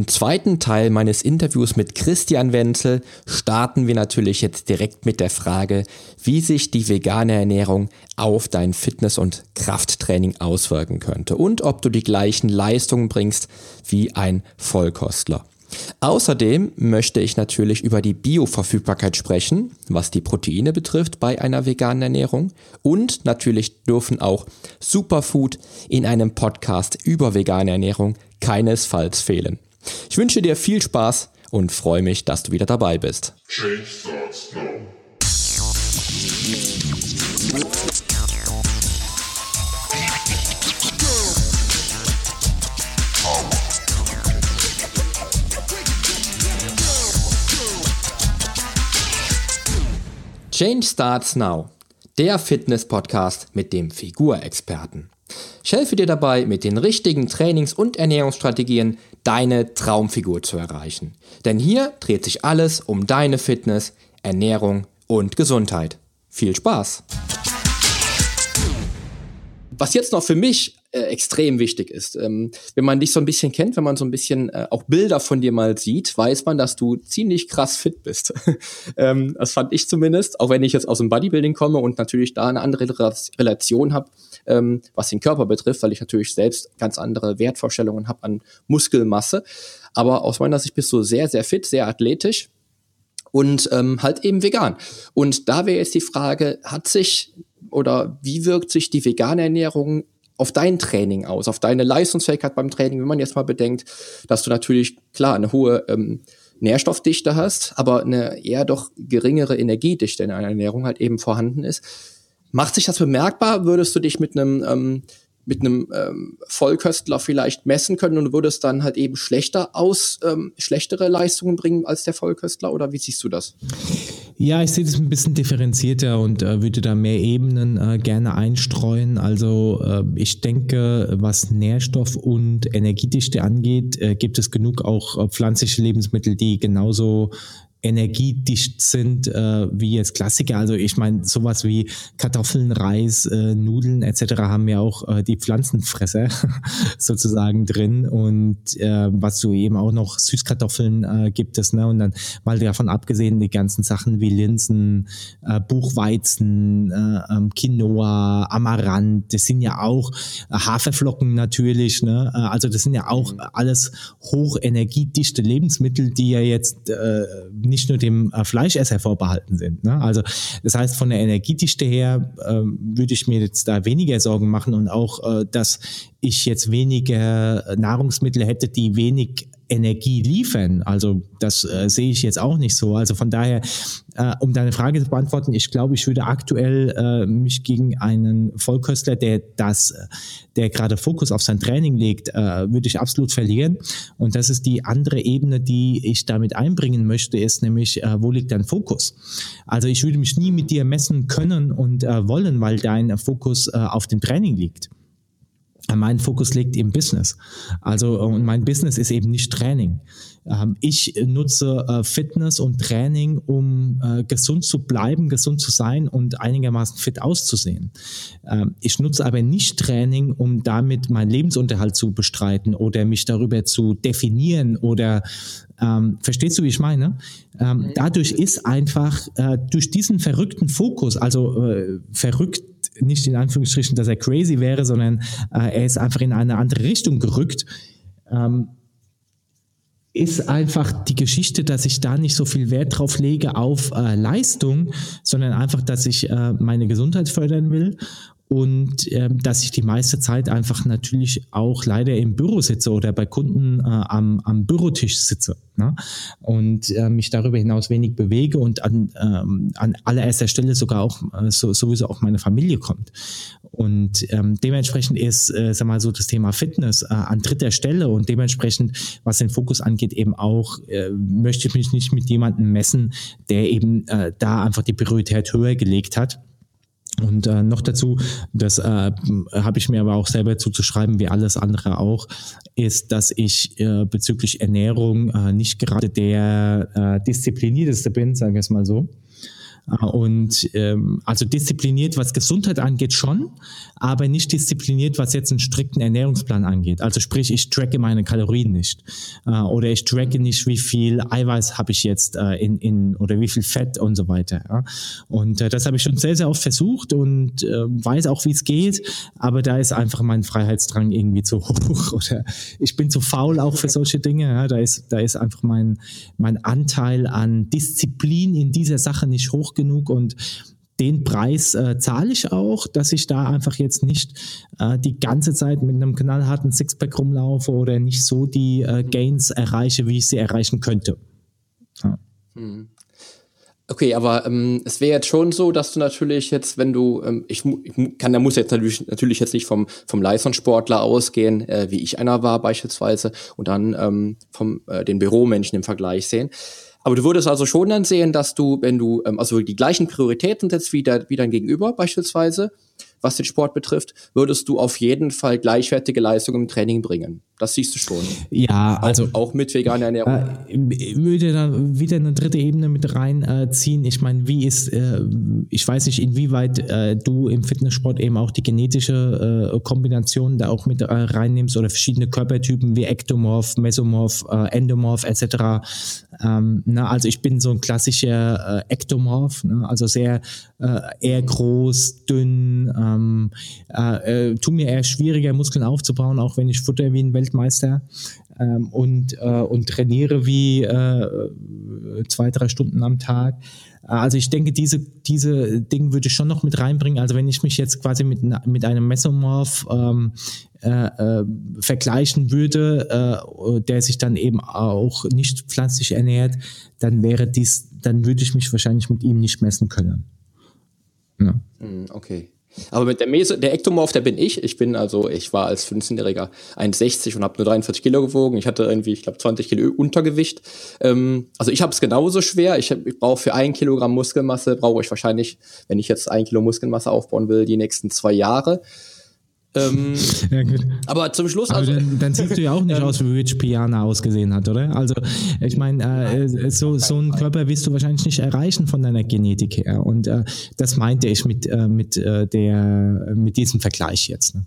Im zweiten Teil meines Interviews mit Christian Wenzel starten wir natürlich jetzt direkt mit der Frage, wie sich die vegane Ernährung auf dein Fitness- und Krafttraining auswirken könnte und ob du die gleichen Leistungen bringst wie ein Vollkostler. Außerdem möchte ich natürlich über die Bioverfügbarkeit sprechen, was die Proteine betrifft bei einer veganen Ernährung. Und natürlich dürfen auch Superfood in einem Podcast über vegane Ernährung keinesfalls fehlen. Ich wünsche dir viel Spaß und freue mich, dass du wieder dabei bist. Change starts now. Change Starts Now, der Fitness-Podcast mit dem Figurexperten. Ich helfe dir dabei, mit den richtigen Trainings- und Ernährungsstrategien deine Traumfigur zu erreichen. Denn hier dreht sich alles um deine Fitness, Ernährung und Gesundheit. Viel Spaß! Was jetzt noch für mich äh, extrem wichtig ist. Ähm, wenn man dich so ein bisschen kennt, wenn man so ein bisschen äh, auch Bilder von dir mal sieht, weiß man, dass du ziemlich krass fit bist. ähm, das fand ich zumindest, auch wenn ich jetzt aus dem Bodybuilding komme und natürlich da eine andere Relation habe, ähm, was den Körper betrifft, weil ich natürlich selbst ganz andere Wertvorstellungen habe an Muskelmasse. Aber aus meiner Sicht bist du sehr, sehr fit, sehr athletisch und ähm, halt eben vegan. Und da wäre jetzt die Frage, hat sich oder wie wirkt sich die vegane Ernährung auf dein Training aus, auf deine Leistungsfähigkeit beim Training, wenn man jetzt mal bedenkt, dass du natürlich klar eine hohe ähm, Nährstoffdichte hast, aber eine eher doch geringere Energiedichte in einer Ernährung halt eben vorhanden ist. Macht sich das bemerkbar? Würdest du dich mit einem ähm, mit einem ähm, Vollköstler vielleicht messen können und würdest dann halt eben schlechter aus, ähm, schlechtere Leistungen bringen als der Vollköstler oder wie siehst du das? Ja, ich sehe das ein bisschen differenzierter und äh, würde da mehr Ebenen äh, gerne einstreuen. Also äh, ich denke, was Nährstoff und Energiedichte angeht, äh, gibt es genug auch äh, pflanzliche Lebensmittel, die genauso energiedicht sind äh, wie jetzt Klassiker. Also ich meine, sowas wie Kartoffeln, Reis, äh, Nudeln etc. haben ja auch äh, die Pflanzenfresser sozusagen drin und äh, was du eben auch noch Süßkartoffeln äh, gibt es. Ne? Und dann mal davon abgesehen, die ganzen Sachen wie Linsen, äh, Buchweizen, äh, ähm, Quinoa, Amaranth, das sind ja auch äh, Haferflocken natürlich. Ne? Äh, also das sind ja auch mhm. alles hochenergiedichte Lebensmittel, die ja jetzt äh, nicht nur dem äh, Fleischesser vorbehalten sind. Ne? Also das heißt, von der Energiedichte her äh, würde ich mir jetzt da weniger Sorgen machen und auch, äh, dass ich jetzt weniger Nahrungsmittel hätte, die wenig Energie liefern. Also das äh, sehe ich jetzt auch nicht so. Also von daher, äh, um deine Frage zu beantworten, ich glaube, ich würde aktuell äh, mich gegen einen Vollköstler, der das, der gerade Fokus auf sein Training legt, äh, würde ich absolut verlieren. Und das ist die andere Ebene, die ich damit einbringen möchte, ist nämlich, äh, wo liegt dein Fokus? Also ich würde mich nie mit dir messen können und äh, wollen, weil dein Fokus äh, auf dem Training liegt mein Fokus liegt im Business. Also, und mein Business ist eben nicht Training. Ähm, ich nutze äh, Fitness und Training, um äh, gesund zu bleiben, gesund zu sein und einigermaßen fit auszusehen. Ähm, ich nutze aber nicht Training, um damit meinen Lebensunterhalt zu bestreiten oder mich darüber zu definieren oder ähm, verstehst du, wie ich meine? Ähm, dadurch ist einfach äh, durch diesen verrückten Fokus, also äh, verrückt nicht in Anführungsstrichen, dass er crazy wäre, sondern äh, er ist einfach in eine andere Richtung gerückt. Ähm, ist einfach die Geschichte, dass ich da nicht so viel Wert drauf lege auf äh, Leistung, sondern einfach, dass ich äh, meine Gesundheit fördern will und ähm, dass ich die meiste Zeit einfach natürlich auch leider im Büro sitze oder bei Kunden äh, am, am Bürotisch sitze ne? und äh, mich darüber hinaus wenig bewege und an, ähm, an allererster Stelle sogar auch äh, so, sowieso auch meine Familie kommt. Und ähm, dementsprechend ist, äh, sag mal so, das Thema Fitness äh, an dritter Stelle und dementsprechend, was den Fokus angeht, eben auch, äh, möchte ich mich nicht mit jemandem messen, der eben äh, da einfach die Priorität höher gelegt hat und äh, noch dazu, das äh, habe ich mir aber auch selber zuzuschreiben, wie alles andere auch, ist, dass ich äh, bezüglich Ernährung äh, nicht gerade der äh, disziplinierteste bin, sagen wir es mal so. Und ähm, also diszipliniert, was Gesundheit angeht, schon, aber nicht diszipliniert, was jetzt einen strikten Ernährungsplan angeht. Also sprich, ich tracke meine Kalorien nicht. Äh, oder ich tracke nicht, wie viel Eiweiß habe ich jetzt äh, in, in oder wie viel Fett und so weiter. Ja? Und äh, das habe ich schon sehr, sehr oft versucht und äh, weiß auch, wie es geht, aber da ist einfach mein Freiheitsdrang irgendwie zu hoch. Oder ich bin zu faul auch für solche Dinge. Ja? Da, ist, da ist einfach mein, mein Anteil an Disziplin in dieser Sache nicht hoch genug und den Preis äh, zahle ich auch, dass ich da einfach jetzt nicht äh, die ganze Zeit mit einem knallharten Sixpack rumlaufe oder nicht so die äh, Gains erreiche, wie ich sie erreichen könnte. Ja. Hm. Okay, aber ähm, es wäre jetzt schon so, dass du natürlich jetzt, wenn du, ähm, ich, ich kann, da muss jetzt natürlich, natürlich jetzt nicht vom vom Leistungssportler ausgehen, äh, wie ich einer war beispielsweise, und dann ähm, vom äh, den Büromenschen im Vergleich sehen. Aber du würdest also schon dann sehen, dass du, wenn du, ähm, also die gleichen Prioritäten setzt wie, der, wie dein Gegenüber beispielsweise, was den Sport betrifft, würdest du auf jeden Fall gleichwertige Leistungen im Training bringen. Das siehst du schon. Ja, also auch, auch mit veganer Ernährung. Äh, würde da wieder eine dritte Ebene mit reinziehen. Äh, ich meine, wie ist, äh, ich weiß nicht, inwieweit äh, du im Fitnesssport eben auch die genetische äh, Kombination da auch mit äh, reinnimmst oder verschiedene Körpertypen wie Ektomorph, Mesomorph, Endomorph etc. Ähm, na, also ich bin so ein klassischer Ektomorph, ne? also sehr eher groß, dünn, ähm, äh, äh, tu mir eher schwieriger, Muskeln aufzubauen, auch wenn ich futter wie ein Weltmeister ähm, und, äh, und trainiere wie äh, zwei, drei Stunden am Tag. Also ich denke, diese, diese Dinge würde ich schon noch mit reinbringen. Also wenn ich mich jetzt quasi mit, mit einem Mesomorph ähm, äh, äh, vergleichen würde, äh, der sich dann eben auch nicht pflanzlich ernährt, dann wäre dies, dann würde ich mich wahrscheinlich mit ihm nicht messen können. Ja. Hm, okay. Aber mit der Mese, der Ektomorph, der bin ich. Ich bin also, ich war als 15-Jähriger 1,60 und habe nur 43 Kilo gewogen. Ich hatte irgendwie, ich glaube, 20 Kilo Untergewicht. Ähm, also ich habe es genauso schwer. Ich, ich brauche für ein Kilogramm Muskelmasse, brauche ich wahrscheinlich, wenn ich jetzt ein Kilo Muskelmasse aufbauen will, die nächsten zwei Jahre. Ähm, ja, aber zum Schluss. Also, dann, dann, siehst du ja auch nicht ähm, aus, wie Rich Piana ausgesehen hat, oder? Also, ich meine, äh, so, so einen Körper wirst du wahrscheinlich nicht erreichen von deiner Genetik her. Und äh, das meinte ich mit, äh, mit, äh, der, mit diesem Vergleich jetzt. Ne?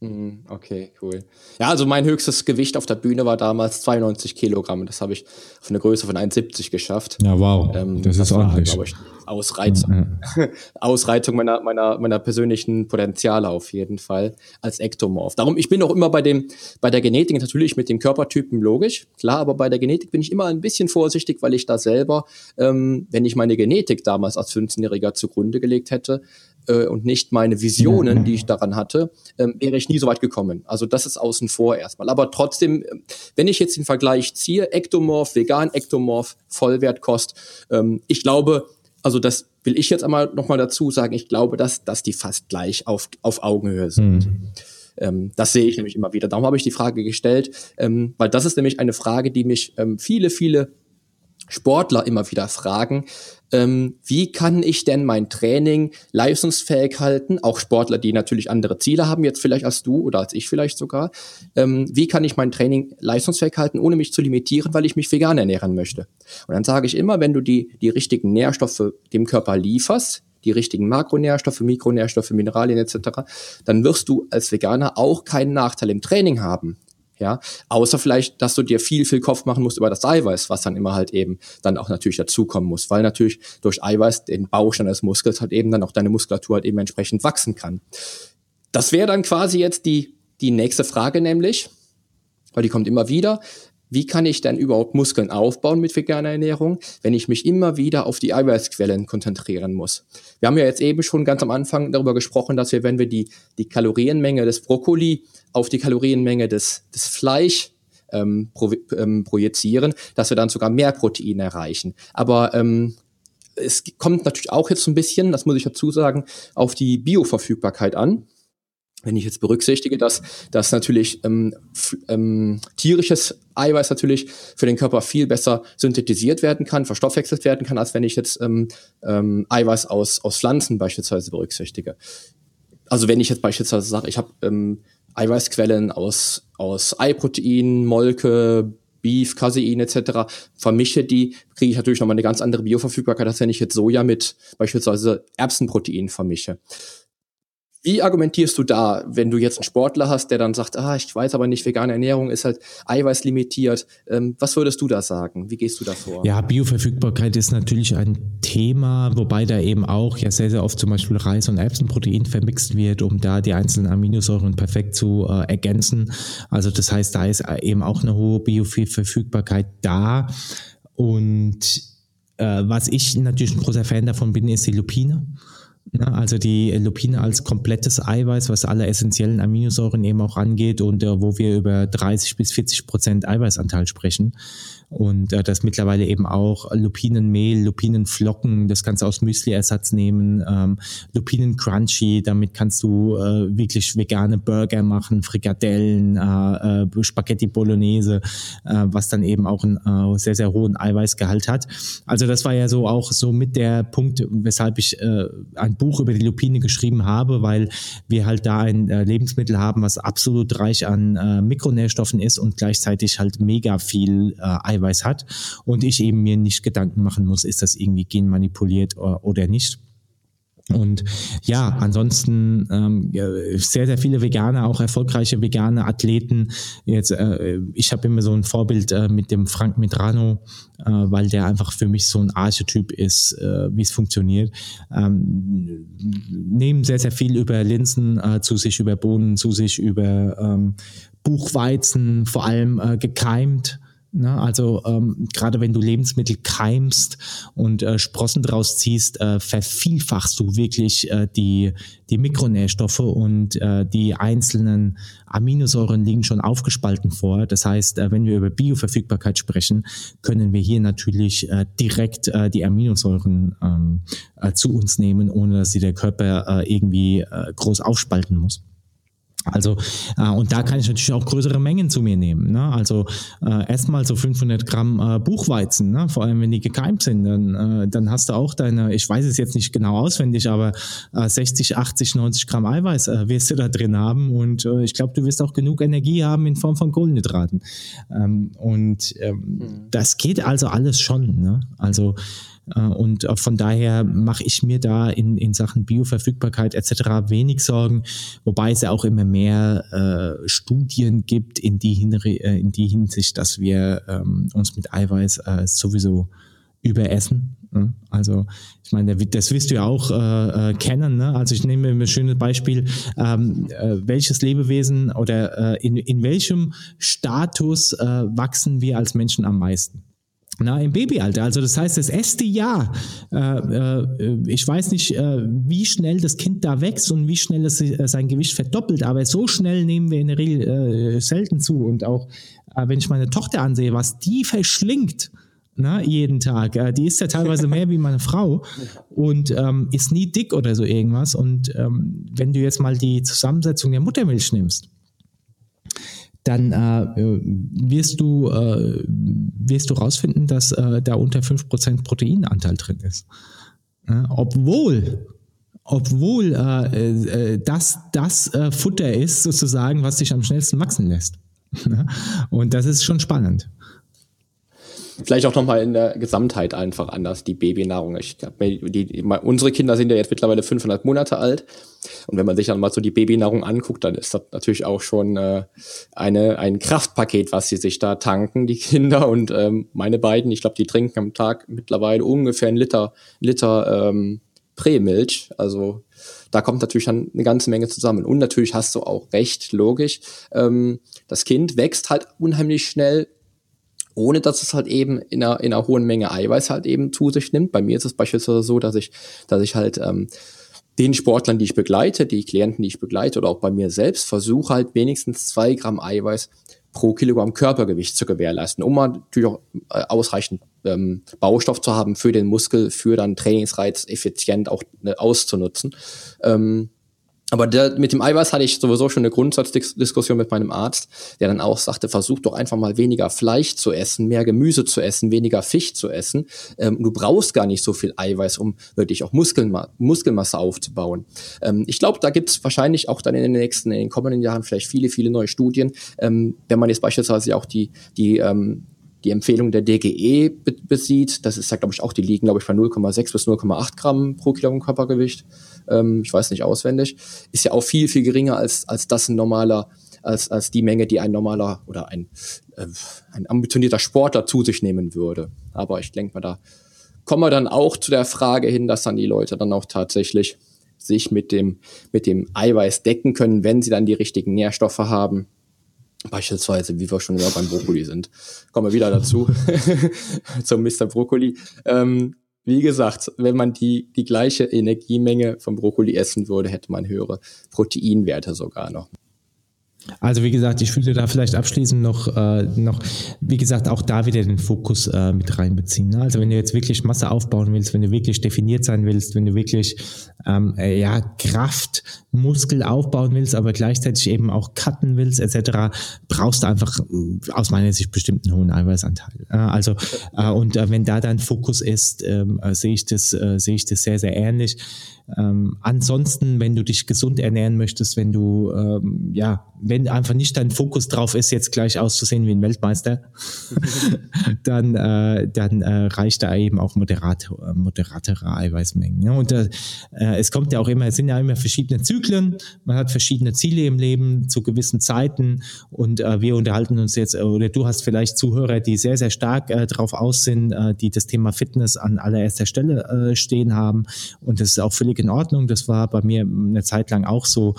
Mhm, okay, cool. Ja, also mein höchstes Gewicht auf der Bühne war damals 92 Kilogramm. Das habe ich auf eine Größe von 1,70 geschafft. Ja, wow. Ähm, das, das, ist war, ordentlich. Ich, Ausreiz ja, ja. Ausreitung meiner, meiner, meiner persönlichen Potenziale auf jeden Fall als Ektomorph. Darum, ich bin auch immer bei dem, bei der Genetik natürlich mit dem Körpertypen logisch, klar, aber bei der Genetik bin ich immer ein bisschen vorsichtig, weil ich da selber, ähm, wenn ich meine Genetik damals als 15-Jähriger zugrunde gelegt hätte, äh, und nicht meine Visionen, die ich daran hatte, ähm, wäre ich nie so weit gekommen. Also das ist außen vor erstmal. Aber trotzdem, äh, wenn ich jetzt den Vergleich ziehe, Ektomorph, vegan Ektomorph, Vollwertkost, ähm, ich glaube, also das will ich jetzt einmal nochmal dazu sagen, ich glaube, dass, dass die fast gleich auf, auf Augenhöhe sind. Mhm. Ähm, das sehe ich nämlich immer wieder. Darum habe ich die Frage gestellt, ähm, weil das ist nämlich eine Frage, die mich ähm, viele, viele Sportler immer wieder fragen, ähm, wie kann ich denn mein Training leistungsfähig halten? Auch Sportler, die natürlich andere Ziele haben, jetzt vielleicht als du oder als ich vielleicht sogar. Ähm, wie kann ich mein Training leistungsfähig halten, ohne mich zu limitieren, weil ich mich vegan ernähren möchte? Und dann sage ich immer, wenn du die, die richtigen Nährstoffe dem Körper lieferst, die richtigen Makronährstoffe, Mikronährstoffe, Mineralien etc., dann wirst du als Veganer auch keinen Nachteil im Training haben. Ja, außer vielleicht, dass du dir viel, viel Kopf machen musst über das Eiweiß, was dann immer halt eben dann auch natürlich dazukommen muss, weil natürlich durch Eiweiß den Baustein des Muskels halt eben dann auch deine Muskulatur halt eben entsprechend wachsen kann. Das wäre dann quasi jetzt die, die nächste Frage nämlich, weil die kommt immer wieder wie kann ich denn überhaupt Muskeln aufbauen mit veganer Ernährung, wenn ich mich immer wieder auf die Eiweißquellen konzentrieren muss? Wir haben ja jetzt eben schon ganz am Anfang darüber gesprochen, dass wir, wenn wir die, die Kalorienmenge des Brokkoli auf die Kalorienmenge des, des Fleisch ähm, pro, ähm, projizieren, dass wir dann sogar mehr Protein erreichen. Aber ähm, es kommt natürlich auch jetzt so ein bisschen, das muss ich dazu sagen, auf die Bioverfügbarkeit an wenn ich jetzt berücksichtige, dass, dass natürlich ähm, ähm, tierisches Eiweiß natürlich für den Körper viel besser synthetisiert werden kann, verstoffwechselt werden kann, als wenn ich jetzt ähm, ähm, Eiweiß aus, aus Pflanzen beispielsweise berücksichtige. Also wenn ich jetzt beispielsweise sage, ich habe ähm, Eiweißquellen aus, aus Eiprotein, Molke, Beef, Casein etc. vermische die, kriege ich natürlich nochmal eine ganz andere Bioverfügbarkeit, als wenn ich jetzt Soja mit beispielsweise Erbsenprotein vermische. Wie argumentierst du da, wenn du jetzt einen Sportler hast, der dann sagt, ah, ich weiß aber nicht, vegane Ernährung ist halt eiweißlimitiert. Ähm, was würdest du da sagen? Wie gehst du da vor? Ja, Bioverfügbarkeit ist natürlich ein Thema, wobei da eben auch ja sehr, sehr oft zum Beispiel Reis- und Erbsenprotein vermixt wird, um da die einzelnen Aminosäuren perfekt zu äh, ergänzen. Also das heißt, da ist eben auch eine hohe Bioverfügbarkeit da. Und äh, was ich natürlich ein großer Fan davon bin, ist die Lupine. Ja, also die Lupine als komplettes Eiweiß, was alle essentiellen Aminosäuren eben auch angeht und äh, wo wir über 30 bis 40 Prozent Eiweißanteil sprechen und äh, das mittlerweile eben auch Lupinenmehl, Lupinenflocken, das kannst du aus Müsli-Ersatz nehmen, ähm, Lupinen Crunchy, damit kannst du äh, wirklich vegane Burger machen, Frikadellen, äh, äh, Spaghetti Bolognese, äh, was dann eben auch einen äh, sehr, sehr hohen Eiweißgehalt hat. Also das war ja so auch so mit der Punkt, weshalb ich äh, ein Buch über die Lupine geschrieben habe, weil wir halt da ein äh, Lebensmittel haben, was absolut reich an äh, Mikronährstoffen ist und gleichzeitig halt mega viel äh, Eiweiß hat und ich eben mir nicht Gedanken machen muss, ist das irgendwie genmanipuliert oder, oder nicht. Und ja, ansonsten ähm, sehr, sehr viele Veganer, auch erfolgreiche vegane Athleten. Jetzt, äh, ich habe immer so ein Vorbild äh, mit dem Frank Medrano, äh, weil der einfach für mich so ein Archetyp ist, äh, wie es funktioniert. Ähm, nehmen sehr, sehr viel über Linsen äh, zu sich, über Bohnen zu sich, über ähm, Buchweizen, vor allem äh, gekeimt Ne? Also ähm, gerade wenn du Lebensmittel keimst und äh, Sprossen draus ziehst, äh, vervielfachst du wirklich äh, die, die Mikronährstoffe und äh, die einzelnen Aminosäuren liegen schon aufgespalten vor. Das heißt, äh, wenn wir über Bioverfügbarkeit sprechen, können wir hier natürlich äh, direkt äh, die Aminosäuren ähm, äh, zu uns nehmen, ohne dass sie der Körper äh, irgendwie äh, groß aufspalten muss. Also, äh, und da kann ich natürlich auch größere Mengen zu mir nehmen. Ne? Also äh, erstmal so 500 Gramm äh, Buchweizen, ne? vor allem wenn die gekeimt sind, dann, äh, dann hast du auch deine, ich weiß es jetzt nicht genau auswendig, aber äh, 60, 80, 90 Gramm Eiweiß äh, wirst du da drin haben und äh, ich glaube, du wirst auch genug Energie haben in Form von Kohlenhydraten. Ähm, und ähm, mhm. das geht also alles schon. Ne? Also und äh, von daher mache ich mir da in, in Sachen Bioverfügbarkeit etc. wenig Sorgen, wobei es ja auch immer mehr äh, Studien gibt in die, Hin äh, in die Hinsicht, dass wir ähm, uns mit Eiweiß äh, sowieso überessen. Ne? Also ich meine, das wirst du ja auch äh, äh, kennen. Ne? Also ich nehme mir ein schönes Beispiel, ähm, äh, welches Lebewesen oder äh, in, in welchem Status äh, wachsen wir als Menschen am meisten? Na, im Babyalter. Also das heißt, das erste Jahr, äh, äh, ich weiß nicht, äh, wie schnell das Kind da wächst und wie schnell es äh, sein Gewicht verdoppelt, aber so schnell nehmen wir in der Regel äh, selten zu. Und auch äh, wenn ich meine Tochter ansehe, was die verschlingt, na, jeden Tag. Die ist ja teilweise mehr wie meine Frau und ähm, ist nie dick oder so irgendwas. Und ähm, wenn du jetzt mal die Zusammensetzung der Muttermilch nimmst, dann äh, wirst du äh, wirst du rausfinden, dass äh, da unter 5% Proteinanteil drin ist. Ja, obwohl obwohl äh, äh, das das äh, Futter ist sozusagen, was dich am schnellsten wachsen lässt. Und das ist schon spannend vielleicht auch nochmal in der Gesamtheit einfach anders, die Babynahrung. Ich glaub, die, die, unsere Kinder sind ja jetzt mittlerweile fünfeinhalb Monate alt. Und wenn man sich dann mal so die Babynahrung anguckt, dann ist das natürlich auch schon äh, eine, ein Kraftpaket, was sie sich da tanken, die Kinder. Und ähm, meine beiden, ich glaube, die trinken am Tag mittlerweile ungefähr einen Liter, Liter ähm, Prämilch. Also da kommt natürlich dann eine ganze Menge zusammen. Und natürlich hast du auch recht, logisch. Ähm, das Kind wächst halt unheimlich schnell, ohne dass es halt eben in einer, in einer hohen Menge Eiweiß halt eben zu sich nimmt. Bei mir ist es beispielsweise so, dass ich, dass ich halt ähm, den Sportlern, die ich begleite, die Klienten, die ich begleite oder auch bei mir selbst, versuche halt wenigstens zwei Gramm Eiweiß pro Kilogramm Körpergewicht zu gewährleisten, um natürlich auch äh, ausreichend ähm, Baustoff zu haben für den Muskel, für dann Trainingsreiz effizient auch äh, auszunutzen. Ähm, aber der, mit dem Eiweiß hatte ich sowieso schon eine Grundsatzdiskussion mit meinem Arzt, der dann auch sagte, versuch doch einfach mal weniger Fleisch zu essen, mehr Gemüse zu essen, weniger Fisch zu essen. Ähm, du brauchst gar nicht so viel Eiweiß, um wirklich auch Muskelma Muskelmasse aufzubauen. Ähm, ich glaube, da gibt es wahrscheinlich auch dann in den nächsten, in den kommenden Jahren vielleicht viele, viele neue Studien. Ähm, wenn man jetzt beispielsweise auch die, die ähm, die Empfehlung der DGE be besieht. Das ist ja, glaube ich, auch, die liegen, glaube ich, bei 0,6 bis 0,8 Gramm pro Kilogramm Körpergewicht. Ähm, ich weiß nicht auswendig. Ist ja auch viel, viel geringer als, als das ein normaler, als, als die Menge, die ein normaler oder ein, äh, ein ambitionierter Sportler zu sich nehmen würde. Aber ich denke mal, da kommen wir dann auch zu der Frage hin, dass dann die Leute dann auch tatsächlich sich mit dem, mit dem Eiweiß decken können, wenn sie dann die richtigen Nährstoffe haben. Beispielsweise, wie wir schon wieder beim Brokkoli sind. Kommen wir wieder dazu, zum Mr. Brokkoli. Ähm, wie gesagt, wenn man die, die gleiche Energiemenge vom Brokkoli essen würde, hätte man höhere Proteinwerte sogar noch. Also wie gesagt, ich würde da vielleicht abschließend noch, äh, noch, wie gesagt, auch da wieder den Fokus äh, mit reinbeziehen. Ne? Also wenn du jetzt wirklich Masse aufbauen willst, wenn du wirklich definiert sein willst, wenn du wirklich ähm, äh, ja Kraft, Muskel aufbauen willst, aber gleichzeitig eben auch cutten willst etc., brauchst du einfach äh, aus meiner Sicht bestimmt einen hohen Eiweißanteil. Äh, also äh, und äh, wenn da dein Fokus ist, ähm, äh, sehe ich das, sehe ich das sehr sehr ähnlich. Ähm, ansonsten, wenn du dich gesund ernähren möchtest, wenn du, ähm, ja, wenn einfach nicht dein Fokus drauf ist, jetzt gleich auszusehen wie ein Weltmeister, dann, dann reicht da eben auch moderate, äh, moderatere Eiweißmengen. Ja? Und äh, es kommt ja auch immer, es sind ja immer verschiedene Zyklen, man hat verschiedene Ziele im Leben zu gewissen Zeiten und äh, wir unterhalten uns jetzt, oder du hast vielleicht Zuhörer, die sehr, sehr stark äh, drauf aus sind, äh, die das Thema Fitness an allererster Stelle äh, stehen haben und das ist auch völlig in Ordnung. Das war bei mir eine Zeit lang auch so.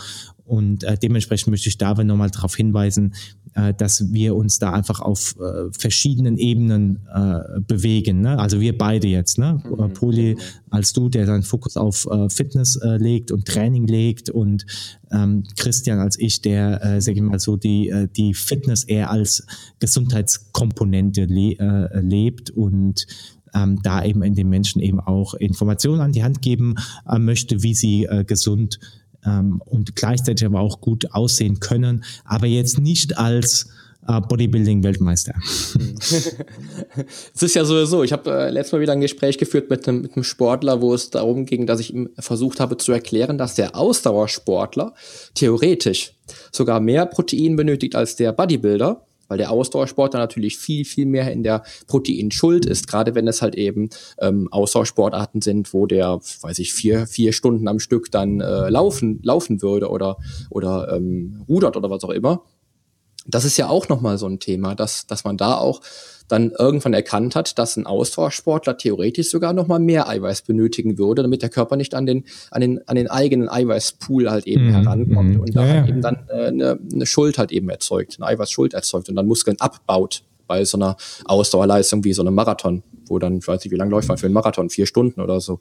Und äh, dementsprechend möchte ich da nochmal darauf hinweisen, äh, dass wir uns da einfach auf äh, verschiedenen Ebenen äh, bewegen. Ne? Also wir beide jetzt, ne? Mhm. Äh, Poli als du, der seinen Fokus auf äh, Fitness äh, legt und Training legt und ähm, Christian als ich, der, äh, sag ich mal so, die, die Fitness eher als Gesundheitskomponente le lebt und ähm, da eben in den Menschen eben auch Informationen an die Hand geben möchte, wie sie gesund ähm, und gleichzeitig aber auch gut aussehen können, aber jetzt nicht als äh, Bodybuilding-Weltmeister. es ist ja sowieso, ich habe äh, letztes Mal wieder ein Gespräch geführt mit einem, mit einem Sportler, wo es darum ging, dass ich ihm versucht habe zu erklären, dass der Ausdauersportler theoretisch sogar mehr Protein benötigt als der Bodybuilder weil der Ausdauersportler natürlich viel, viel mehr in der Proteinschuld ist, gerade wenn es halt eben ähm, Ausdauersportarten sind, wo der, weiß ich, vier, vier Stunden am Stück dann äh, laufen, laufen würde oder, oder ähm, rudert oder was auch immer. Das ist ja auch nochmal so ein Thema, dass, dass man da auch dann irgendwann erkannt hat, dass ein Ausdauersportler theoretisch sogar noch mal mehr Eiweiß benötigen würde, damit der Körper nicht an den, an den, an den eigenen Eiweißpool halt eben mhm. herankommt mhm. und da ja, halt eben dann äh, eine, eine Schuld halt eben erzeugt, eine Eiweißschuld erzeugt und dann Muskeln abbaut bei so einer Ausdauerleistung wie so einem Marathon, wo dann, ich weiß nicht, wie lange läuft man für einen Marathon, vier Stunden oder so.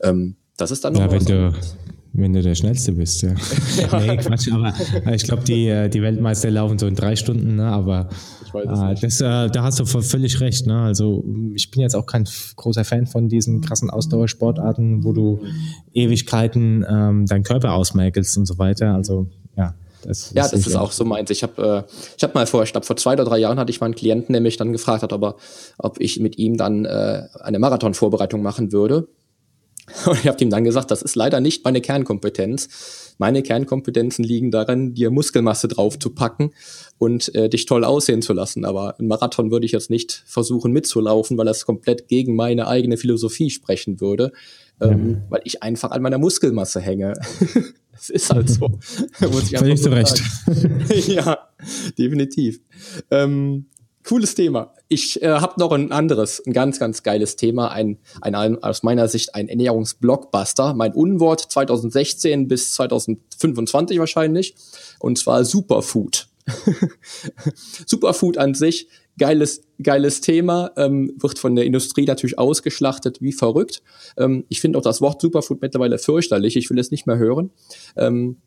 Ähm, das ist dann noch ja, wenn du, wenn du der Schnellste bist, ja. nee, Quatsch, aber ich glaube, die, äh, die Weltmeister laufen so in drei Stunden, ne? aber äh, das, äh, da hast du völlig recht. Ne? Also ich bin jetzt auch kein großer Fan von diesen krassen Ausdauersportarten, wo du Ewigkeiten ähm, deinen Körper ausmerkelst und so weiter. Also ja. Das ja, das ist auch so meins. Ich habe äh, ich hab mal vor, ich glaube, vor zwei oder drei Jahren hatte ich mal einen Klienten, der mich dann gefragt hat, ob, er, ob ich mit ihm dann äh, eine Marathonvorbereitung machen würde. Und ich habe ihm dann gesagt, das ist leider nicht meine Kernkompetenz. Meine Kernkompetenzen liegen darin, dir Muskelmasse draufzupacken und äh, dich toll aussehen zu lassen. Aber ein Marathon würde ich jetzt nicht versuchen mitzulaufen, weil das komplett gegen meine eigene Philosophie sprechen würde, ähm, ja. weil ich einfach an meiner Muskelmasse hänge. das ist halt so. Muss ich Völlig zu Recht. ja, definitiv. Ähm, cooles Thema. Ich äh, habe noch ein anderes, ein ganz, ganz geiles Thema, ein, ein, ein aus meiner Sicht ein Ernährungsblockbuster, mein Unwort 2016 bis 2025 wahrscheinlich, und zwar Superfood. Superfood an sich, geiles, geiles Thema, ähm, wird von der Industrie natürlich ausgeschlachtet wie verrückt. Ähm, ich finde auch das Wort Superfood mittlerweile fürchterlich, ich will es nicht mehr hören. Ähm,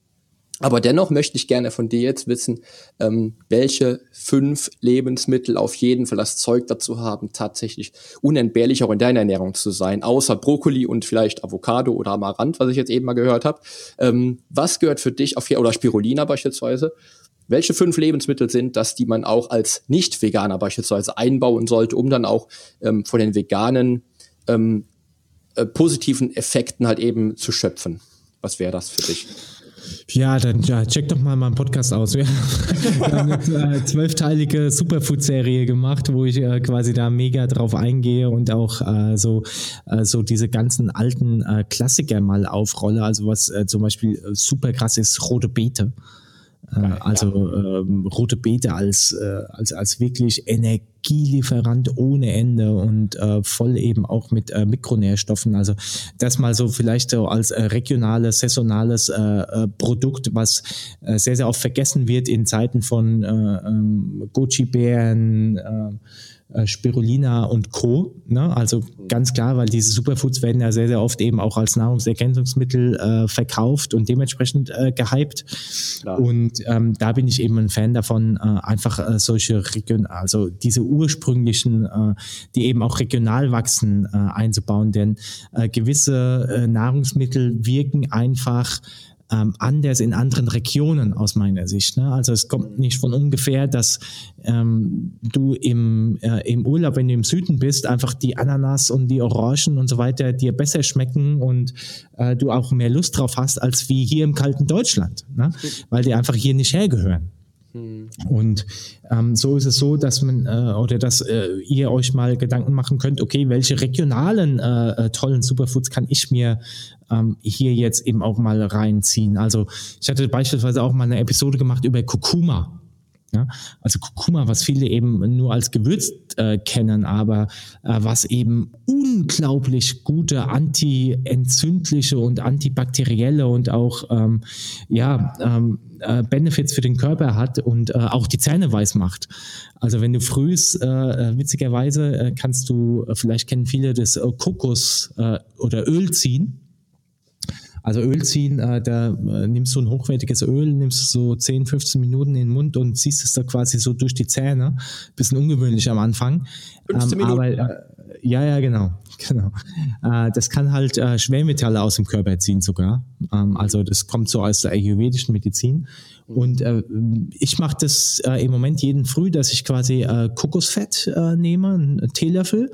aber dennoch möchte ich gerne von dir jetzt wissen, ähm, welche fünf Lebensmittel auf jeden Fall das Zeug dazu haben, tatsächlich unentbehrlich auch in deiner Ernährung zu sein, außer Brokkoli und vielleicht Avocado oder Amaranth, was ich jetzt eben mal gehört habe. Ähm, was gehört für dich auf oder Spirulina beispielsweise? Welche fünf Lebensmittel sind das, die man auch als Nicht-Veganer beispielsweise einbauen sollte, um dann auch ähm, von den veganen ähm, äh, positiven Effekten halt eben zu schöpfen? Was wäre das für dich? Ja, dann ja, check doch mal meinen Podcast aus. Wir haben eine äh, zwölfteilige Superfood-Serie gemacht, wo ich äh, quasi da mega drauf eingehe und auch äh, so, äh, so diese ganzen alten äh, Klassiker mal aufrolle. Also was äh, zum Beispiel super krass ist, rote Beete. Äh, also ähm, rote Beete als, äh, als, als wirklich Energielieferant ohne Ende und äh, voll eben auch mit äh, Mikronährstoffen. Also das mal so vielleicht so als äh, regionales, saisonales äh, äh, Produkt, was äh, sehr, sehr oft vergessen wird in Zeiten von äh, ähm, Goji-Bären, äh, äh, Spirulina und Co. Ne? Also ganz klar, weil diese Superfoods werden ja sehr, sehr oft eben auch als Nahrungsergänzungsmittel äh, verkauft und dementsprechend äh, gehypt. Klar. Und ähm, da bin ich eben ein Fan davon, äh, einfach äh, solche Region, also diese ursprünglichen, äh, die eben auch regional wachsen, äh, einzubauen. Denn äh, gewisse äh, Nahrungsmittel wirken einfach ähm, anders in anderen Regionen aus meiner Sicht. Ne? Also es kommt nicht von ungefähr, dass ähm, du im, äh, im Urlaub, wenn du im Süden bist, einfach die Ananas und die Orangen und so weiter dir besser schmecken und äh, du auch mehr Lust drauf hast, als wie hier im kalten Deutschland, ne? weil die einfach hier nicht hergehören. Hm. Und ähm, so ist es so, dass man äh, oder dass äh, ihr euch mal Gedanken machen könnt, okay, welche regionalen äh, äh tollen Superfoods kann ich mir ähm, hier jetzt eben auch mal reinziehen? Also ich hatte beispielsweise auch mal eine Episode gemacht über Kurkuma. Ja, also Kurkuma, was viele eben nur als Gewürz äh, kennen, aber äh, was eben unglaublich gute anti-entzündliche und antibakterielle und auch ähm, ja ähm, äh, Benefits für den Körper hat und äh, auch die Zähne weiß macht. Also wenn du frühst, äh, äh witzigerweise äh, kannst du, äh, vielleicht kennen viele das Kokos äh, oder Öl ziehen. Also Öl ziehen, äh, da äh, nimmst du ein hochwertiges Öl, nimmst so 10, 15 Minuten in den Mund und ziehst es da quasi so durch die Zähne. Bisschen ungewöhnlich am Anfang. 15 ähm, Minuten. Aber, äh, ja, ja, genau. genau. Äh, das kann halt äh, Schwermetalle aus dem Körper ziehen sogar. Ähm, also das kommt so aus der ayurvedischen Medizin. Und äh, ich mache das äh, im Moment jeden Früh, dass ich quasi äh, Kokosfett nehme, einen Teelöffel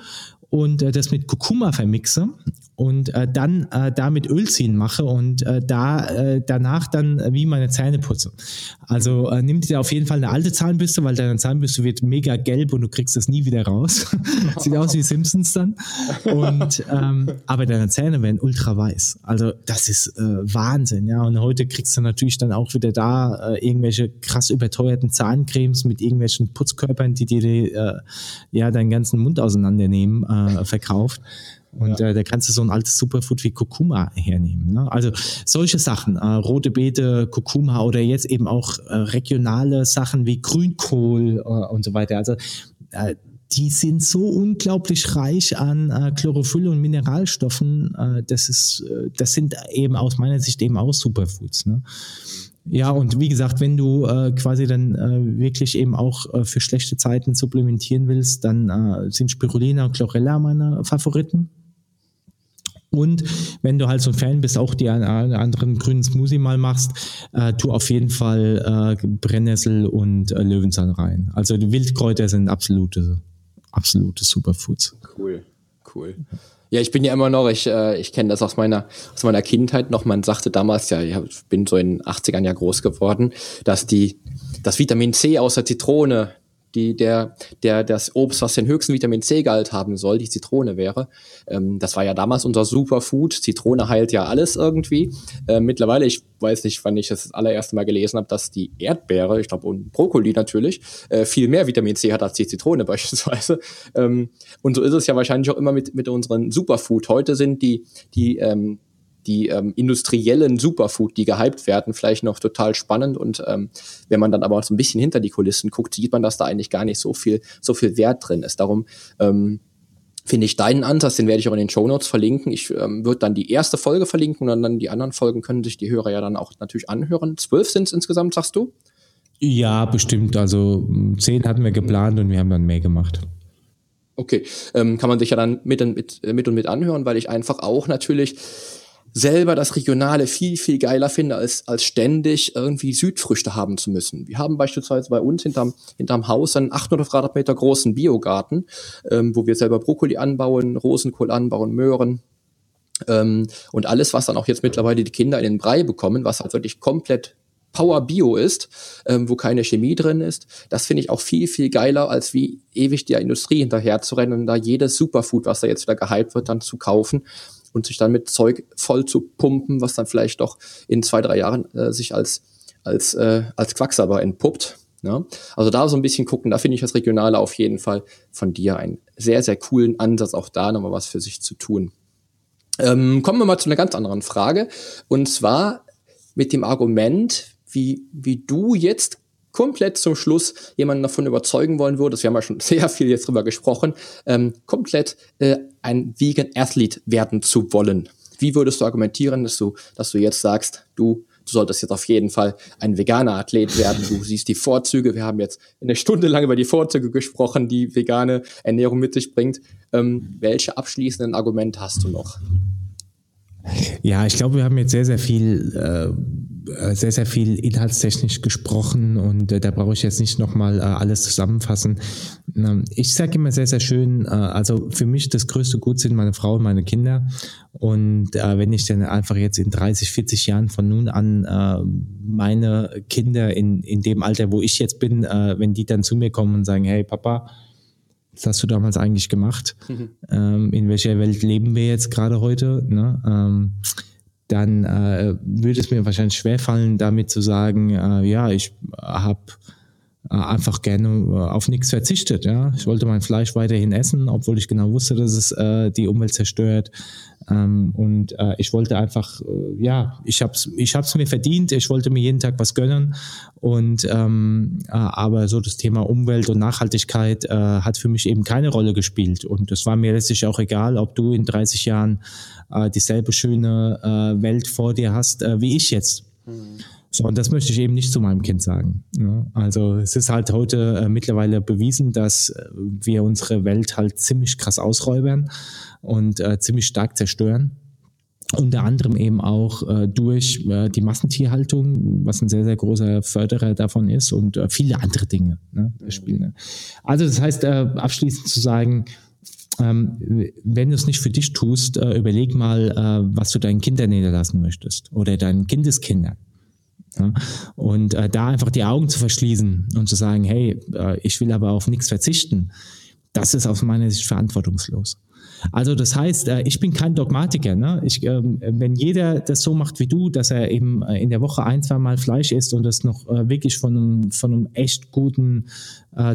und das mit Kurkuma vermixe und äh, dann äh, damit Öl ziehen mache und äh, da äh, danach dann wie meine Zähne putze. Also äh, nimm dir auf jeden Fall eine alte Zahnbürste, weil deine Zahnbürste wird mega gelb und du kriegst das nie wieder raus. Sieht aus wie Simpsons dann. Und ähm, aber deine Zähne werden ultra weiß. Also das ist äh, Wahnsinn, ja. Und heute kriegst du natürlich dann auch wieder da äh, irgendwelche krass überteuerten Zahncremes mit irgendwelchen Putzkörpern, die dir äh, ja deinen ganzen Mund auseinandernehmen. Äh, verkauft. Und ja. äh, da kannst du so ein altes Superfood wie Kurkuma hernehmen. Ne? Also solche Sachen, äh, rote Beete, Kurkuma oder jetzt eben auch äh, regionale Sachen wie Grünkohl äh, und so weiter. Also äh, die sind so unglaublich reich an äh, Chlorophyll und Mineralstoffen. Äh, das ist, äh, das sind eben aus meiner Sicht eben auch Superfoods. Ne? Ja, und wie gesagt, wenn du äh, quasi dann äh, wirklich eben auch äh, für schlechte Zeiten supplementieren willst, dann äh, sind Spirulina und Chlorella meine Favoriten. Und wenn du halt so ein Fan bist, auch die einen anderen grünen Smoothie mal machst, äh, tu auf jeden Fall äh, Brennnessel und äh, Löwenzahn rein. Also die Wildkräuter sind absolute, absolute Superfoods. Cool, cool. Ja, ich bin ja immer noch, ich, äh, ich kenne das aus meiner, aus meiner Kindheit noch. Man sagte damals ja, ich bin so in den 80ern ja groß geworden, dass die, das Vitamin C aus der Zitrone die, der, der, das Obst, was den höchsten Vitamin C-Gehalt haben soll, die Zitrone wäre. Ähm, das war ja damals unser Superfood. Zitrone heilt ja alles irgendwie. Ähm, mittlerweile, ich weiß nicht, wann ich das, das allererste Mal gelesen habe, dass die Erdbeere, ich glaube, und Brokkoli natürlich, äh, viel mehr Vitamin C hat als die Zitrone beispielsweise. Ähm, und so ist es ja wahrscheinlich auch immer mit, mit unseren Superfood. Heute sind die, die, ähm, die ähm, industriellen Superfood, die gehypt werden, vielleicht noch total spannend. Und ähm, wenn man dann aber so ein bisschen hinter die Kulissen guckt, sieht man, dass da eigentlich gar nicht so viel, so viel Wert drin ist. Darum ähm, finde ich deinen Ansatz, den werde ich auch in den Show Notes verlinken. Ich ähm, würde dann die erste Folge verlinken und dann die anderen Folgen können sich die Hörer ja dann auch natürlich anhören. Zwölf sind es insgesamt, sagst du? Ja, bestimmt. Also zehn hatten wir geplant und wir haben dann mehr gemacht. Okay, ähm, kann man sich ja dann mit, mit, mit und mit anhören, weil ich einfach auch natürlich selber das Regionale viel, viel geiler finde, als, als ständig irgendwie Südfrüchte haben zu müssen. Wir haben beispielsweise bei uns hinterm, hinterm Haus einen 800 Quadratmeter großen Biogarten, ähm, wo wir selber Brokkoli anbauen, Rosenkohl anbauen, Möhren, Ähm, und alles, was dann auch jetzt mittlerweile die Kinder in den Brei bekommen, was halt wirklich komplett Power Bio ist, ähm, wo keine Chemie drin ist, das finde ich auch viel, viel geiler, als wie ewig der Industrie hinterher zu rennen und da jedes Superfood, was da jetzt wieder gehypt wird, dann zu kaufen und sich dann mit Zeug voll zu pumpen, was dann vielleicht doch in zwei, drei Jahren äh, sich als, als, äh, als Quacksalber entpuppt. Ja? Also da so ein bisschen gucken, da finde ich das Regionale auf jeden Fall von dir einen sehr, sehr coolen Ansatz, auch da nochmal was für sich zu tun. Ähm, kommen wir mal zu einer ganz anderen Frage. Und zwar mit dem Argument, wie, wie du jetzt komplett zum Schluss jemanden davon überzeugen wollen würdest, wir haben ja schon sehr viel jetzt drüber gesprochen, ähm, komplett äh, ein Vegan Athlete werden zu wollen. Wie würdest du argumentieren, dass du, dass du jetzt sagst, du, du solltest jetzt auf jeden Fall ein veganer Athlet werden. Du siehst die Vorzüge. Wir haben jetzt eine Stunde lang über die Vorzüge gesprochen, die vegane Ernährung mit sich bringt. Ähm, welche abschließenden Argumente hast du noch? Ja, ich glaube, wir haben jetzt sehr, sehr viel, äh, sehr, sehr viel inhaltstechnisch gesprochen und äh, da brauche ich jetzt nicht nochmal äh, alles zusammenfassen. Ähm, ich sage immer sehr, sehr schön, äh, also für mich das größte Gut sind meine Frau und meine Kinder und äh, wenn ich dann einfach jetzt in 30, 40 Jahren von nun an äh, meine Kinder in, in dem Alter, wo ich jetzt bin, äh, wenn die dann zu mir kommen und sagen, hey Papa, was hast du damals eigentlich gemacht? Mhm. Ähm, in welcher Welt leben wir jetzt gerade heute? Ne? Dann äh, würde es mir wahrscheinlich schwerfallen, damit zu sagen, äh, ja, ich habe einfach gerne äh, auf nichts verzichtet. Ja, ich wollte mein Fleisch weiterhin essen, obwohl ich genau wusste, dass es äh, die Umwelt zerstört. Ähm, und äh, ich wollte einfach, äh, ja, ich hab's, ich hab's mir verdient. Ich wollte mir jeden Tag was gönnen. Und ähm, äh, aber so das Thema Umwelt und Nachhaltigkeit äh, hat für mich eben keine Rolle gespielt. Und es war mir letztlich auch egal, ob du in 30 Jahren äh, dieselbe schöne äh, Welt vor dir hast, äh, wie ich jetzt. Mhm. So, und das möchte ich eben nicht zu meinem Kind sagen. Ja, also es ist halt heute äh, mittlerweile bewiesen, dass äh, wir unsere Welt halt ziemlich krass ausräubern und äh, ziemlich stark zerstören. Unter anderem eben auch äh, durch äh, die Massentierhaltung, was ein sehr, sehr großer Förderer davon ist und äh, viele andere Dinge ne, spielen. Ne? Also das heißt, abschließend zu sagen, ähm, wenn du es nicht für dich tust, äh, überleg mal, äh, was du deinen Kindern niederlassen möchtest oder deinen Kindeskindern. Und äh, da einfach die Augen zu verschließen und zu sagen, hey, äh, ich will aber auf nichts verzichten, das ist aus meiner Sicht verantwortungslos. Also das heißt, äh, ich bin kein Dogmatiker. Ne? Ich, ähm, wenn jeder das so macht wie du, dass er eben äh, in der Woche ein, zwei Mal Fleisch isst und das noch äh, wirklich von einem, von einem echt guten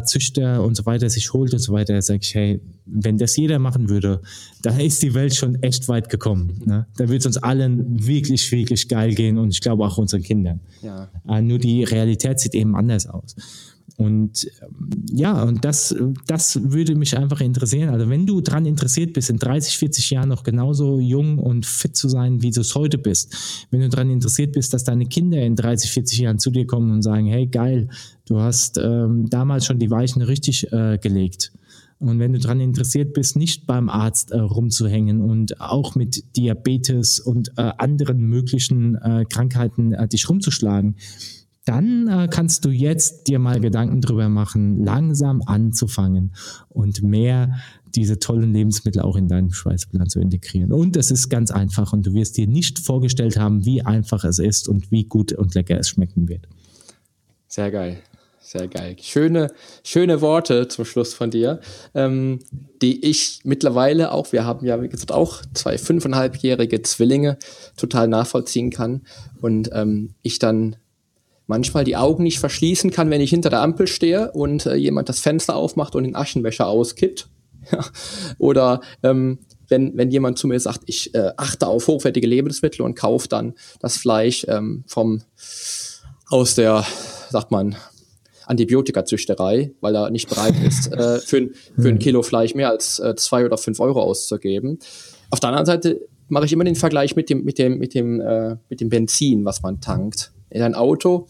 Züchter und so weiter sich holt und so weiter, sage ich, hey, wenn das jeder machen würde, dann ist die Welt schon echt weit gekommen. Ne? Da würde es uns allen wirklich, wirklich geil gehen und ich glaube auch unseren Kindern. Ja. Nur die Realität sieht eben anders aus. Und ähm, ja, und das, das würde mich einfach interessieren. Also wenn du daran interessiert bist, in 30, 40 Jahren noch genauso jung und fit zu sein, wie du es heute bist, wenn du daran interessiert bist, dass deine Kinder in 30, 40 Jahren zu dir kommen und sagen, hey geil, du hast ähm, damals schon die Weichen richtig äh, gelegt. Und wenn du daran interessiert bist, nicht beim Arzt äh, rumzuhängen und auch mit Diabetes und äh, anderen möglichen äh, Krankheiten äh, dich rumzuschlagen, dann äh, kannst du jetzt dir mal Gedanken drüber machen, langsam anzufangen und mehr diese tollen Lebensmittel auch in deinen Speiseplan zu integrieren. Und es ist ganz einfach und du wirst dir nicht vorgestellt haben, wie einfach es ist und wie gut und lecker es schmecken wird. Sehr geil. Sehr geil. Schöne, schöne Worte zum Schluss von dir, ähm, die ich mittlerweile auch, wir haben ja, wie gesagt, auch zwei fünfeinhalbjährige Zwillinge total nachvollziehen kann und ähm, ich dann manchmal die Augen nicht verschließen kann, wenn ich hinter der Ampel stehe und äh, jemand das Fenster aufmacht und den Aschenbecher auskippt. Oder ähm, wenn, wenn jemand zu mir sagt, ich äh, achte auf hochwertige Lebensmittel und kaufe dann das Fleisch ähm, vom aus der, sagt man, Antibiotikazüchterei, weil er nicht bereit ist, äh, für, ein, für ein Kilo Fleisch mehr als äh, zwei oder fünf Euro auszugeben. Auf der anderen Seite mache ich immer den Vergleich mit dem, mit dem, mit dem, äh, mit dem Benzin, was man tankt. In ein Auto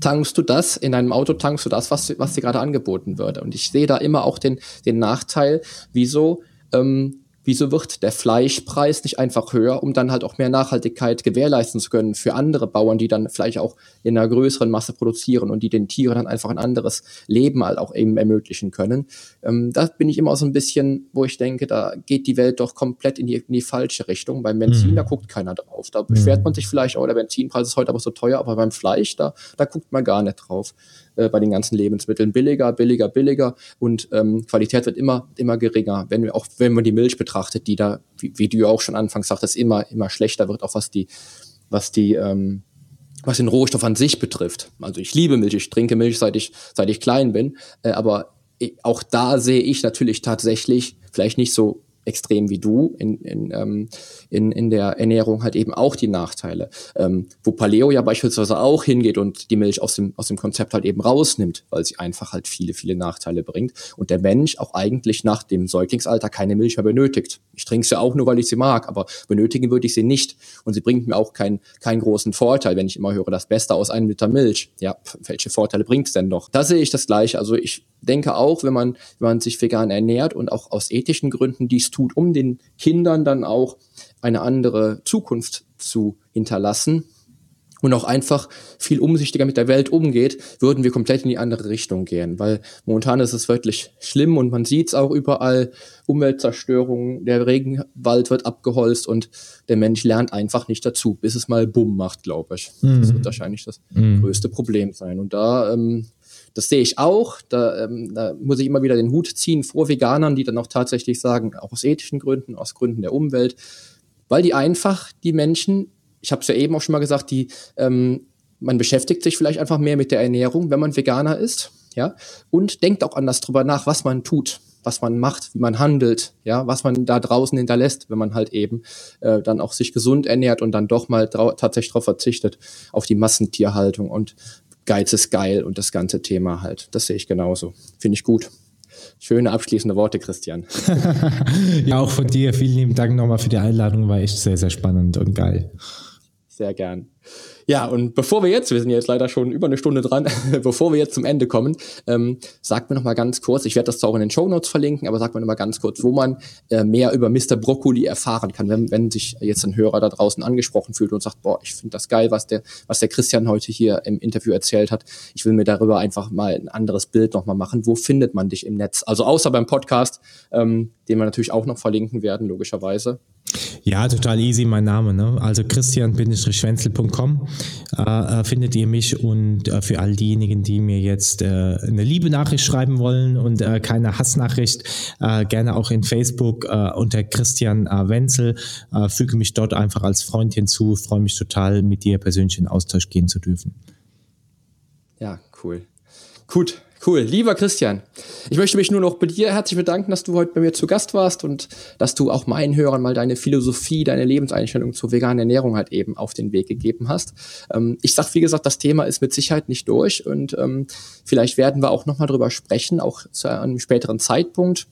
tankst du das, in einem Auto tankst du das, was, was dir gerade angeboten wird. Und ich sehe da immer auch den, den Nachteil, wieso ähm, wieso wird der Fleischpreis nicht einfach höher, um dann halt auch mehr Nachhaltigkeit gewährleisten zu können für andere Bauern, die dann vielleicht auch in einer größeren Masse produzieren und die den Tieren dann einfach ein anderes Leben halt auch eben ermöglichen können. Ähm, da bin ich immer so ein bisschen, wo ich denke, da geht die Welt doch komplett in die, in die falsche Richtung. Beim Benzin, mhm. da guckt keiner drauf. Da beschwert mhm. man sich vielleicht, oh, der Benzinpreis ist heute aber so teuer, aber beim Fleisch, da, da guckt man gar nicht drauf äh, bei den ganzen Lebensmitteln. Billiger, billiger, billiger und ähm, Qualität wird immer, immer geringer. Wenn wir, auch wenn man die Milch betrachtet, die da, wie, wie du auch schon anfangs sagtest, immer, immer schlechter wird, auch was die, was die, ähm, was den Rohstoff an sich betrifft. Also ich liebe Milch, ich trinke Milch, seit ich, seit ich klein bin, äh, aber auch da sehe ich natürlich tatsächlich, vielleicht nicht so extrem wie du in, in, ähm, in, in der Ernährung halt eben auch die Nachteile. Ähm, wo Paleo ja beispielsweise auch hingeht und die Milch aus dem, aus dem Konzept halt eben rausnimmt, weil sie einfach halt viele, viele Nachteile bringt und der Mensch auch eigentlich nach dem Säuglingsalter keine Milch mehr benötigt. Ich trinke sie auch nur, weil ich sie mag, aber benötigen würde ich sie nicht und sie bringt mir auch keinen keinen großen Vorteil, wenn ich immer höre, das Beste aus einem Liter Milch. Ja, welche Vorteile bringt es denn noch? Da sehe ich das gleiche. Also ich denke auch, wenn man, wenn man sich vegan ernährt und auch aus ethischen Gründen dies tut, um den Kindern dann auch eine andere Zukunft zu hinterlassen und auch einfach viel umsichtiger mit der Welt umgeht, würden wir komplett in die andere Richtung gehen. Weil momentan ist es wirklich schlimm und man sieht es auch überall, Umweltzerstörung, der Regenwald wird abgeholzt und der Mensch lernt einfach nicht dazu, bis es mal Bumm macht, glaube ich. Mhm. Das wird wahrscheinlich das mhm. größte Problem sein. Und da ähm, das sehe ich auch. Da, ähm, da muss ich immer wieder den Hut ziehen vor Veganern, die dann auch tatsächlich sagen, auch aus ethischen Gründen, aus Gründen der Umwelt, weil die einfach die Menschen, ich habe es ja eben auch schon mal gesagt, die ähm, man beschäftigt sich vielleicht einfach mehr mit der Ernährung, wenn man Veganer ist, ja, und denkt auch anders drüber nach, was man tut, was man macht, wie man handelt, ja, was man da draußen hinterlässt, wenn man halt eben äh, dann auch sich gesund ernährt und dann doch mal tatsächlich darauf verzichtet, auf die Massentierhaltung und Geiz ist geil und das ganze Thema halt. Das sehe ich genauso. Finde ich gut. Schöne abschließende Worte, Christian. ja, auch von dir. Vielen lieben Dank nochmal für die Einladung. War echt sehr, sehr spannend und geil. Sehr gern. Ja, und bevor wir jetzt, wir sind jetzt leider schon über eine Stunde dran, bevor wir jetzt zum Ende kommen, ähm, sagt mir noch mal ganz kurz, ich werde das zwar auch in den Show Notes verlinken, aber sagt mir noch mal ganz kurz, wo man äh, mehr über Mr. Broccoli erfahren kann, wenn, wenn sich jetzt ein Hörer da draußen angesprochen fühlt und sagt, boah, ich finde das geil, was der, was der Christian heute hier im Interview erzählt hat. Ich will mir darüber einfach mal ein anderes Bild noch mal machen. Wo findet man dich im Netz? Also außer beim Podcast, ähm, den wir natürlich auch noch verlinken werden, logischerweise. Ja, total easy, mein Name. Ne? Also christian-schwenzel.com äh, äh, findet ihr mich und äh, für all diejenigen, die mir jetzt äh, eine liebe Nachricht schreiben wollen und äh, keine Hassnachricht, äh, gerne auch in Facebook unter Christian Wenzel. Füge mich dort einfach als Freund hinzu. Freue mich total, mit dir persönlich in Austausch gehen zu dürfen. Ja, cool. Gut, Cool, lieber Christian, ich möchte mich nur noch bei dir herzlich bedanken, dass du heute bei mir zu Gast warst und dass du auch meinen Hörern mal deine Philosophie, deine Lebenseinstellung zur veganen Ernährung halt eben auf den Weg gegeben hast. Ähm, ich sag, wie gesagt, das Thema ist mit Sicherheit nicht durch und ähm, vielleicht werden wir auch nochmal drüber sprechen, auch zu einem späteren Zeitpunkt.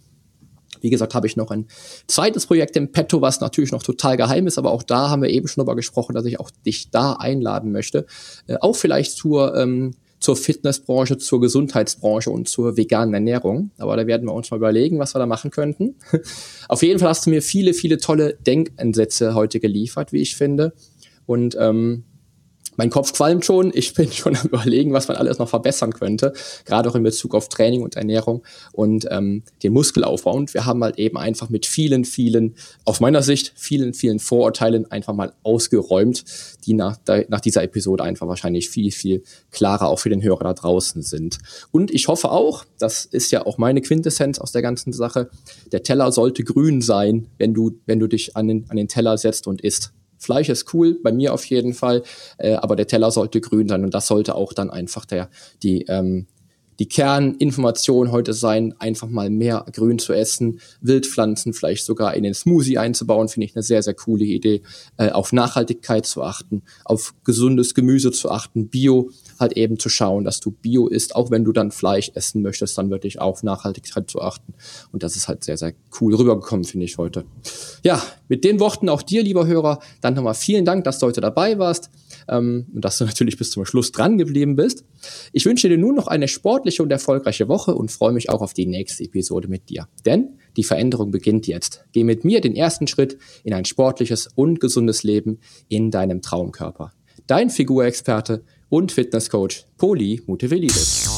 Wie gesagt, habe ich noch ein zweites Projekt im Petto, was natürlich noch total geheim ist, aber auch da haben wir eben schon drüber gesprochen, dass ich auch dich da einladen möchte. Äh, auch vielleicht zur ähm, zur Fitnessbranche, zur Gesundheitsbranche und zur veganen Ernährung. Aber da werden wir uns mal überlegen, was wir da machen könnten. Auf jeden Fall hast du mir viele, viele tolle Denkansätze heute geliefert, wie ich finde. Und ähm, mein Kopf qualmt schon. Ich bin schon am überlegen, was man alles noch verbessern könnte, gerade auch in Bezug auf Training und Ernährung und ähm, den Muskelaufbau. Und wir haben halt eben einfach mit vielen, vielen, aus meiner Sicht, vielen, vielen Vorurteilen einfach mal ausgeräumt, die nach, nach dieser Episode einfach wahrscheinlich viel, viel klarer auch für den Hörer da draußen sind. Und ich hoffe auch, das ist ja auch meine Quintessenz aus der ganzen Sache, der Teller sollte grün sein, wenn du, wenn du dich an den, an den Teller setzt und isst. Fleisch ist cool, bei mir auf jeden Fall, äh, aber der Teller sollte grün sein und das sollte auch dann einfach der, die, ähm, die Kerninformation heute sein, einfach mal mehr Grün zu essen, Wildpflanzen vielleicht sogar in den Smoothie einzubauen, finde ich eine sehr, sehr coole Idee. Äh, auf Nachhaltigkeit zu achten, auf gesundes Gemüse zu achten, Bio halt eben zu schauen, dass du Bio isst, auch wenn du dann Fleisch essen möchtest, dann wirklich auf Nachhaltigkeit zu achten. Und das ist halt sehr, sehr cool rübergekommen, finde ich heute. Ja, mit den Worten auch dir, lieber Hörer, dann nochmal vielen Dank, dass du heute dabei warst. Ähm, und dass du natürlich bis zum Schluss dran geblieben bist. Ich wünsche dir nun noch eine sportliche und erfolgreiche Woche und freue mich auch auf die nächste Episode mit dir. Denn die Veränderung beginnt jetzt. Geh mit mir den ersten Schritt in ein sportliches und gesundes Leben in deinem Traumkörper. Dein Figurexperte und Fitnesscoach Poli Mutevelidis.